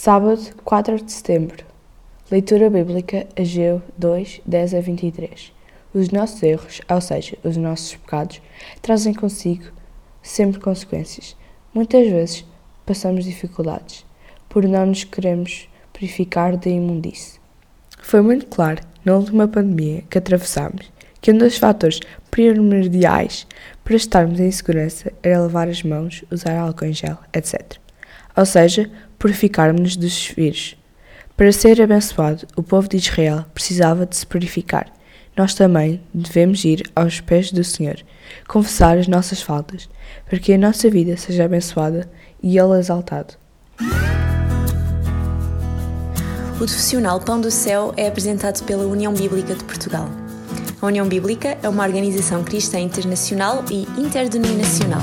Sábado, 4 de setembro. Leitura bíblica Ageu 2, 10 a 23. Os nossos erros, ou seja, os nossos pecados, trazem consigo sempre consequências. Muitas vezes passamos dificuldades por não nos queremos purificar da imundície. Foi muito claro na última pandemia que atravessámos que um dos fatores primordiais para estarmos em segurança era lavar as mãos, usar álcool em gel, etc. Ou seja, purificarmos-nos dos vírus. Para ser abençoado, o povo de Israel precisava de se purificar. Nós também devemos ir aos pés do Senhor, confessar as nossas faltas, para que a nossa vida seja abençoada e Ele exaltado. O profissional Pão do Céu é apresentado pela União Bíblica de Portugal. A União Bíblica é uma organização cristã internacional e interdenominacional